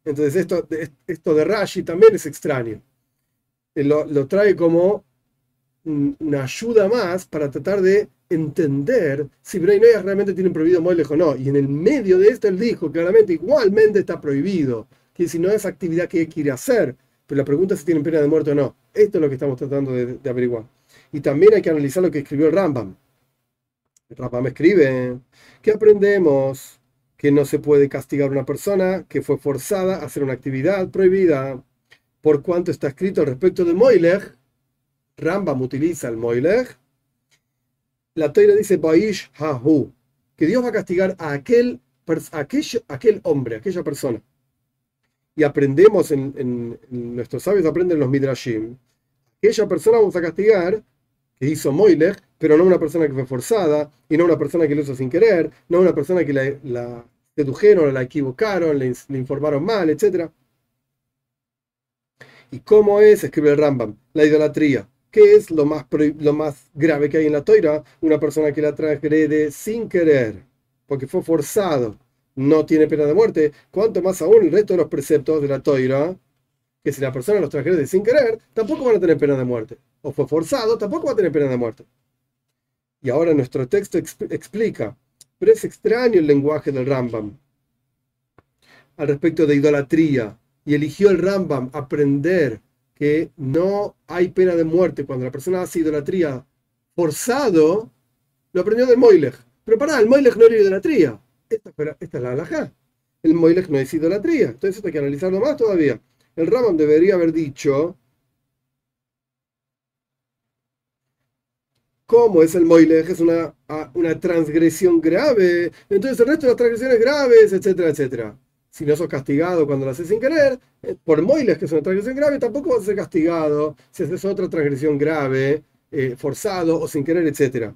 Entonces, esto, esto de Rashi también es extraño. Lo, lo trae como una ayuda más para tratar de entender si Bnei realmente tienen prohibido Moilej o no. Y en el medio de esto él dijo claramente, igualmente está prohibido, que si no es actividad que quiere hacer, pero la pregunta es si tienen pena de muerte o no. Esto es lo que estamos tratando de, averiguar. Y también hay que analizar lo que escribió el Rambam. El Rambam escribe que aprendemos que no se puede castigar a una persona que fue forzada a hacer una actividad prohibida por cuanto está escrito respecto de Moilech Rambam utiliza el Moilech, la Toira dice Baish Hahu, que Dios va a castigar a aquel, aquel, aquel hombre, aquella persona. Y aprendemos en, nuestros sabios, aprenden los Midrashim, aquella persona vamos a castigar que hizo Moilech, pero no una persona que fue forzada, y no una persona que lo hizo sin querer, no una persona que la, la sedujeron, la equivocaron, le, le informaron mal, etc. ¿Y cómo es? Escribe el Rambam, la idolatría. ¿Qué es lo más, lo más grave que hay en la toira? Una persona que la transgrede sin querer, porque fue forzado, no tiene pena de muerte. Cuanto más aún el resto de los preceptos de la toira, que si la persona los transgrede sin querer, tampoco van a tener pena de muerte. O fue forzado, tampoco va a tener pena de muerte. Y ahora nuestro texto explica, pero es extraño el lenguaje del Rambam al respecto de idolatría. Y eligió el Rambam aprender que no hay pena de muerte cuando la persona hace idolatría forzado, lo aprendió del Moilech. Pero pará, el Moilech no era idolatría. Esta, esta es la halajá. El Moilech no es idolatría. Entonces esto hay que analizarlo más todavía. El Ramón debería haber dicho cómo es el Moilech, es una, una transgresión grave. Entonces el resto de las transgresiones graves, etcétera, etcétera si no sos castigado cuando lo haces sin querer, eh, por moiles, que es una transgresión grave, tampoco vas a ser castigado si haces otra transgresión grave, eh, forzado o sin querer, etc.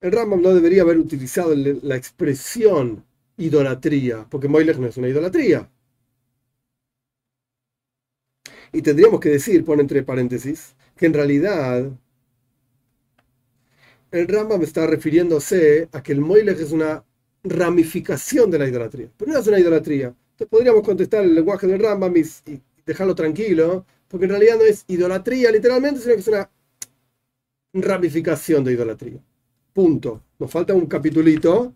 El Rambam no debería haber utilizado la expresión idolatría, porque moiles no es una idolatría. Y tendríamos que decir, pone entre paréntesis, que en realidad el Rambam está refiriéndose a que el moiles es una ramificación de la idolatría. Pero no es una idolatría. Entonces podríamos contestar el lenguaje del Rambam y, dejarlo tranquilo, porque en realidad no es idolatría literalmente, sino que es una ramificación de idolatría. Punto. Nos falta un capitulito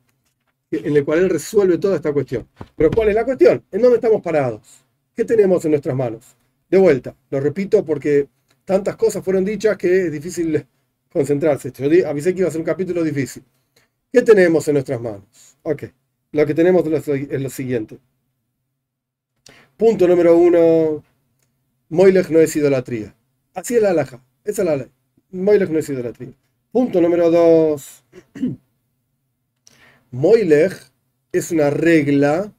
en el cual él resuelve toda esta cuestión. Pero ¿cuál es la cuestión? ¿En dónde estamos parados? ¿Qué tenemos en nuestras manos? De vuelta, lo repito porque tantas cosas fueron dichas que es difícil concentrarse. Yo avisé que iba a ser un capítulo difícil. ¿Qué tenemos en nuestras manos? Ok, lo que tenemos es lo siguiente. Punto número uno, Moilech no es idolatría. Así es la alhaja, esa es la ley. Moilech no es idolatría. Punto número dos, Moilech es una regla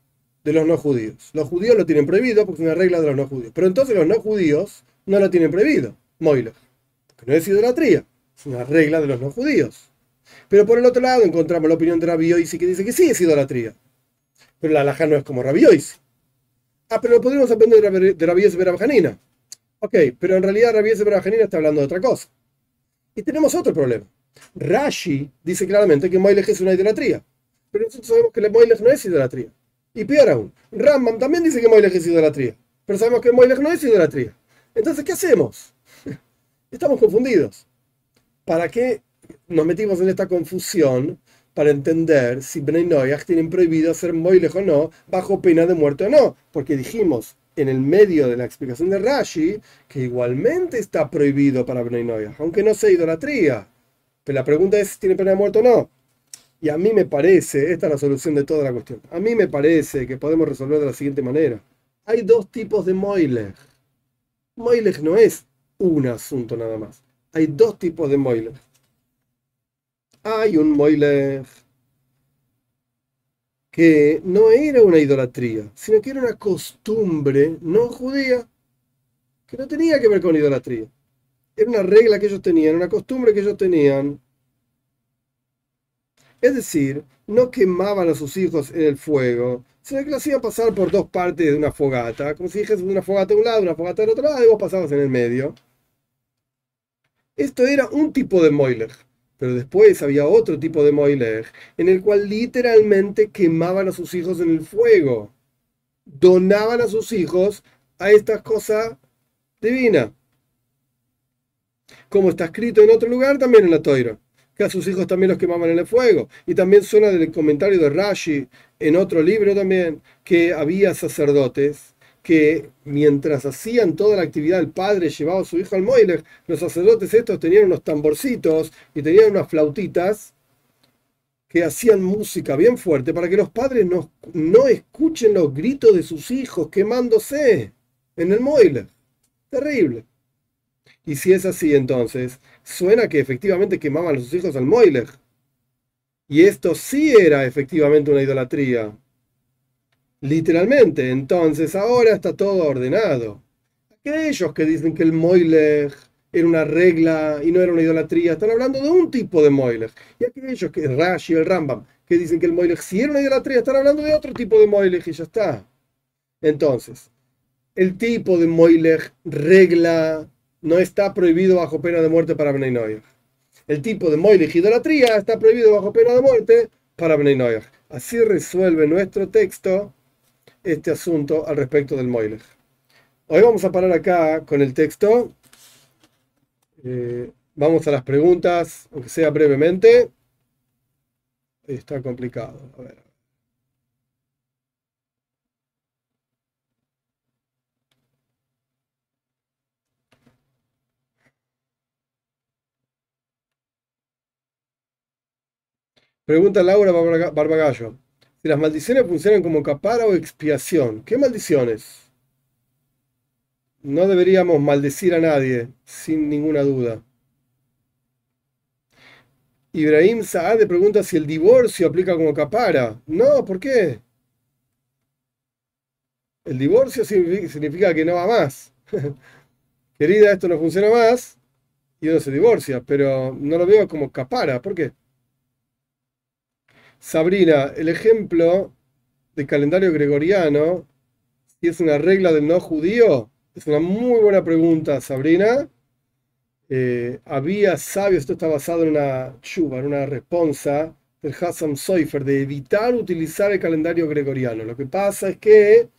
de los no judíos. Los judíos lo tienen prohibido porque es una regla de los no judíos. Pero entonces los no judíos no lo tienen prohibido, Moilech. Porque no es idolatría, es una regla de los no judíos. Pero por el otro lado encontramos la opinión de Rabbi que dice que sí es idolatría. Pero la alhaja no es como Rabbi. Ah, pero lo podríamos aprender de Rabbi Yoisi Berabajanina. Ok, pero en realidad Rabbi Berabajanina está hablando de otra cosa. Y tenemos otro problema. Rashi dice claramente que Moilech es una idolatría. Pero nosotros sabemos que Moilech no es idolatría. Y peor aún, Rambam también dice que Moilech es idolatría. Pero sabemos que Moilech no es idolatría. Entonces, ¿qué hacemos? Estamos confundidos. ¿Para qué nos metimos en esta confusión para entender si Bnei Noyach tienen prohibido hacer moilej o no, bajo pena de muerte o no. Porque dijimos en el medio de la explicación de Rashi que igualmente está prohibido para Bnei aunque no sea idolatría. Pero la pregunta es si tiene pena de muerte o no. Y a mí me parece, esta es la solución de toda la cuestión, a mí me parece que podemos resolver de la siguiente manera. Hay dos tipos de Moilech. Moilech no es un asunto nada más. Hay dos tipos de Moilech. Hay un Moilech que no era una idolatría, sino que era una costumbre no judía, que no tenía que ver con idolatría. Era una regla que ellos tenían, una costumbre que ellos tenían. Es decir, no quemaban a sus hijos en el fuego, sino que lo hacían pasar por dos partes de una fogata, como si dijese una fogata de un lado, una fogata del otro lado, y vos pasabas en el medio. Esto era un tipo de moiler. Pero después había otro tipo de Moiler, en el cual literalmente quemaban a sus hijos en el fuego. Donaban a sus hijos a esta cosa divina. Como está escrito en otro lugar también en la Toira, que a sus hijos también los quemaban en el fuego. Y también suena del comentario de Rashi en otro libro también, que había sacerdotes que mientras hacían toda la actividad, el padre llevaba a su hijo al Moiler, los sacerdotes estos tenían unos tamborcitos y tenían unas flautitas que hacían música bien fuerte para que los padres no, no escuchen los gritos de sus hijos quemándose en el Moiler. Terrible. Y si es así, entonces, suena que efectivamente quemaban a sus hijos al Moiler. Y esto sí era efectivamente una idolatría. Literalmente, entonces ahora está todo ordenado. Aquellos que dicen que el Moileg era una regla y no era una idolatría, están hablando de un tipo de Moileg. Y aquellos que Rashi y el Rambam, que dicen que el Moileg sí era una idolatría, están hablando de otro tipo de Moileg y ya está. Entonces, el tipo de Moileg regla no está prohibido bajo pena de muerte para Bnei El tipo de Moileg idolatría está prohibido bajo pena de muerte para Bnei Así resuelve nuestro texto este asunto al respecto del Moilech. Hoy vamos a parar acá con el texto. Eh, vamos a las preguntas, aunque sea brevemente. Está complicado. A ver. Pregunta Laura Barbagallo si las maldiciones funcionan como capara o expiación. ¿Qué maldiciones? No deberíamos maldecir a nadie, sin ninguna duda. Ibrahim Saad pregunta si el divorcio aplica como capara. No, ¿por qué? El divorcio significa que no va más. Querida, esto no funciona más y uno se divorcia, pero no lo veo como capara. ¿Por qué? Sabrina, el ejemplo de calendario gregoriano, si es una regla del no judío, es una muy buena pregunta, Sabrina. Eh, había sabios, esto está basado en una chuva, en una responsa del Hassan Soifer, de evitar utilizar el calendario gregoriano. Lo que pasa es que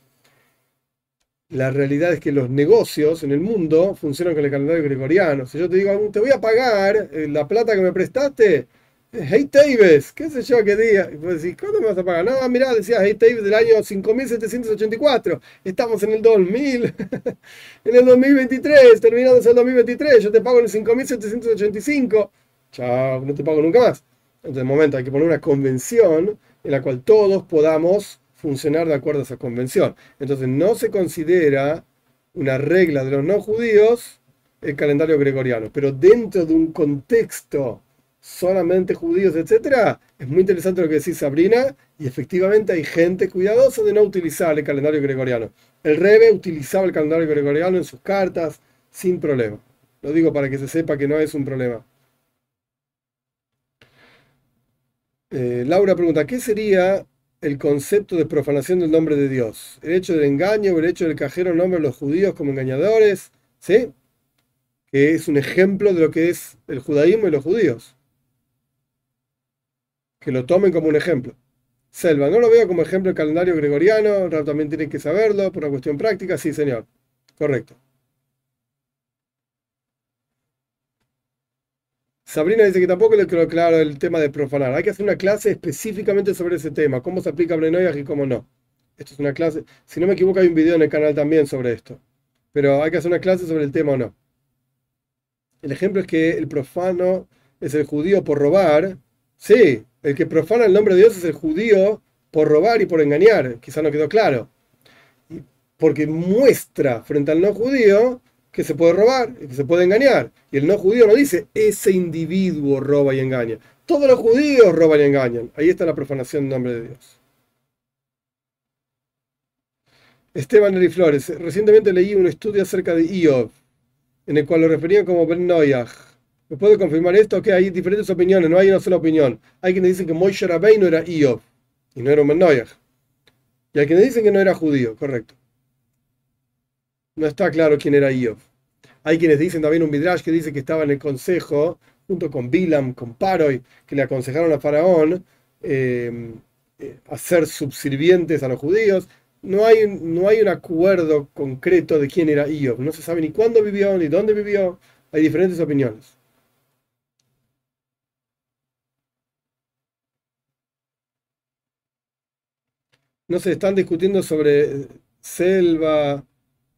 la realidad es que los negocios en el mundo funcionan con el calendario gregoriano. Si yo te digo, te voy a pagar eh, la plata que me prestaste, Hey Taves, qué sé yo qué día. Y vos decís, ¿cuándo me vas a pagar? No, mirá, decía Hey Taves del año 5784. Estamos en el 2000, en el 2023, terminamos el 2023. Yo te pago en el 5785. Chao, no te pago nunca más. Entonces, de momento, hay que poner una convención en la cual todos podamos funcionar de acuerdo a esa convención. Entonces, no se considera una regla de los no judíos el calendario gregoriano, pero dentro de un contexto solamente judíos, etcétera, es muy interesante lo que decís Sabrina, y efectivamente hay gente cuidadosa de no utilizar el calendario gregoriano. El Rebe utilizaba el calendario gregoriano en sus cartas sin problema. Lo digo para que se sepa que no es un problema. Eh, Laura pregunta, ¿qué sería el concepto de profanación del nombre de Dios? ¿El hecho del engaño el hecho del cajero nombre a los judíos como engañadores? ¿Sí? Que es un ejemplo de lo que es el judaísmo y los judíos que lo tomen como un ejemplo. Selva, no lo veo como ejemplo el calendario gregoriano, también tienen que saberlo por una cuestión práctica, sí señor, correcto. Sabrina dice que tampoco le quedó claro el tema de profanar. Hay que hacer una clase específicamente sobre ese tema, cómo se aplica a y cómo no. Esto es una clase. Si no me equivoco, hay un video en el canal también sobre esto. Pero hay que hacer una clase sobre el tema o no. El ejemplo es que el profano es el judío por robar. Sí, el que profana el nombre de Dios es el judío por robar y por engañar. Quizá no quedó claro. Porque muestra frente al no judío que se puede robar y que se puede engañar. Y el no judío no dice ese individuo roba y engaña. Todos los judíos roban y engañan. Ahí está la profanación del nombre de Dios. Esteban Eri Flores, recientemente leí un estudio acerca de Iov, en el cual lo referían como Ben. ¿Me puede confirmar esto? Que hay diferentes opiniones, no hay una sola opinión. Hay quienes dicen que Rabbein no era Iov, y no era un. Y hay quienes dicen que no era judío, correcto. No está claro quién era Iov. Hay quienes dicen también un Midrash que dice que estaba en el consejo, junto con Bilam, con Paroi, que le aconsejaron a Faraón eh, eh, hacer subsirvientes a los judíos no hay, no hay un acuerdo concreto de quién era Iob. No se sabe ni cuándo vivió, ni dónde vivió. Hay diferentes opiniones. No se están discutiendo sobre Selva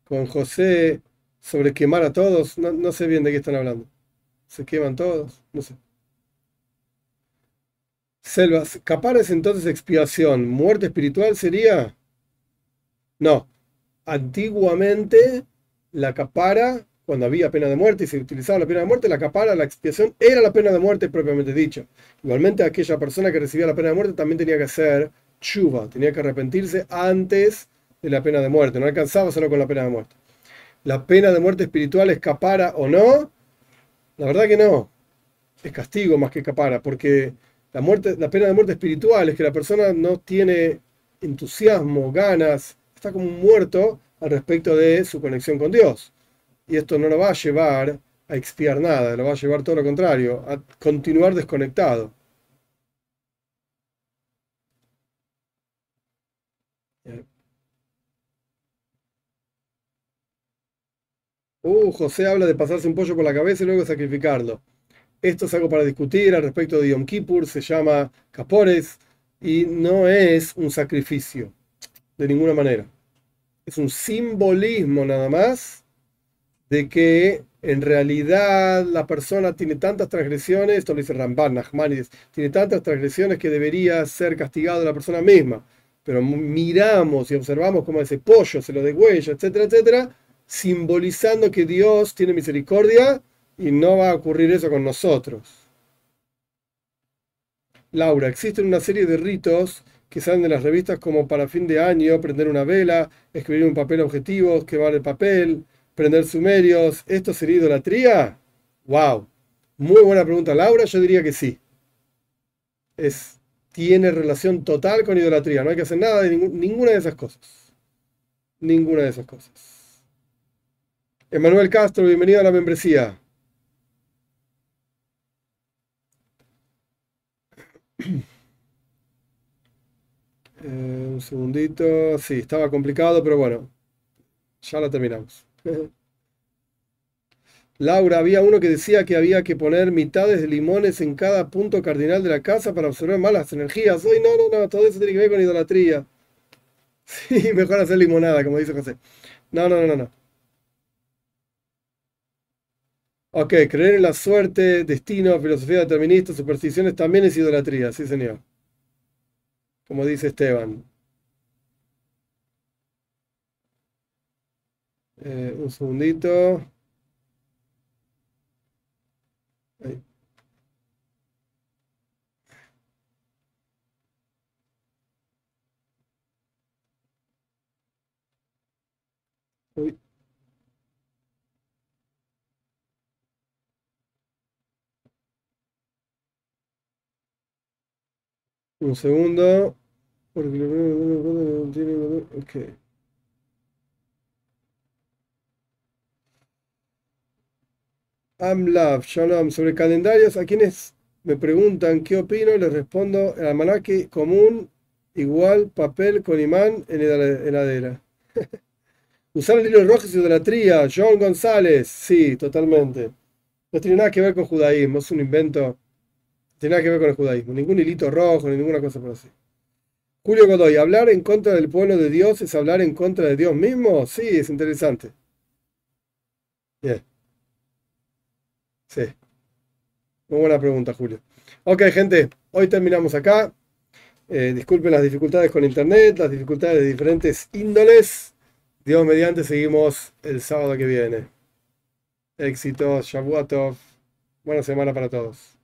con José, sobre quemar a todos. No, no sé bien de qué están hablando. ¿Se queman todos? No sé. Selva, capar es entonces expiación. ¿Muerte espiritual sería? No. Antiguamente, la capara, cuando había pena de muerte y se utilizaba la pena de muerte, la capara, la expiación, era la pena de muerte propiamente dicho. Igualmente, aquella persona que recibía la pena de muerte también tenía que hacer chuva, tenía que arrepentirse antes de la pena de muerte. No alcanzaba solo con la pena de muerte. ¿La pena de muerte espiritual es capara o no? La verdad que no. Es castigo más que capara, porque la, muerte, la pena de muerte espiritual es que la persona no tiene entusiasmo, ganas, está como un muerto al respecto de su conexión con Dios. Y esto no lo va a llevar a expiar nada, lo va a llevar todo lo contrario, a continuar desconectado. Uh, José habla de pasarse un pollo por la cabeza y luego sacrificarlo. Esto es algo para discutir al respecto de Yom Kippur, se llama Capores y no es un sacrificio de ninguna manera. Es un simbolismo nada más de que en realidad la persona tiene tantas transgresiones, esto lo dice Ramban, Nachmanides, tiene tantas transgresiones que debería ser castigado la persona misma. Pero miramos y observamos cómo ese pollo se lo degüella, etcétera, etcétera, simbolizando que Dios tiene misericordia y no va a ocurrir eso con nosotros. Laura, existen una serie de ritos que salen de las revistas como para fin de año, prender una vela, escribir un papel objetivo, quemar el papel, prender sumerios. ¿Esto sería idolatría? ¡Wow! Muy buena pregunta, Laura. Yo diría que sí. Es, tiene relación total con idolatría. No hay que hacer nada de ninguna de esas cosas. Ninguna de esas cosas. Emanuel Castro, bienvenido a la membresía. Eh, un segundito. Sí, estaba complicado, pero bueno, ya la terminamos. Laura, había uno que decía que había que poner mitades de limones en cada punto cardinal de la casa para absorber malas energías. Ay, no, no, no, todo eso tiene que ver con idolatría. Sí, mejor hacer limonada, como dice José. No, no, no, no. Ok, creer en la suerte, destino, filosofía determinista, supersticiones también es idolatría, sí, señor como dice Esteban. Eh, un segundito. Un segundo. Okay. Amlav, Shalom. Sobre calendarios, a quienes me preguntan qué opino, les respondo: el almanaque común, igual, papel con imán en heladera. Usar el hilo rojo es idolatría. John González, sí, totalmente. No tiene nada que ver con judaísmo, es un invento. Tiene nada que ver con el judaísmo. Ningún hilito rojo, ni ninguna cosa por así. Julio Godoy, ¿hablar en contra del pueblo de Dios es hablar en contra de Dios mismo? Sí, es interesante. Bien. Sí. Muy buena pregunta, Julio. Ok, gente, hoy terminamos acá. Eh, disculpen las dificultades con internet, las dificultades de diferentes índoles. Dios mediante, seguimos el sábado que viene. Éxitos, Shabuatov. Buena semana para todos.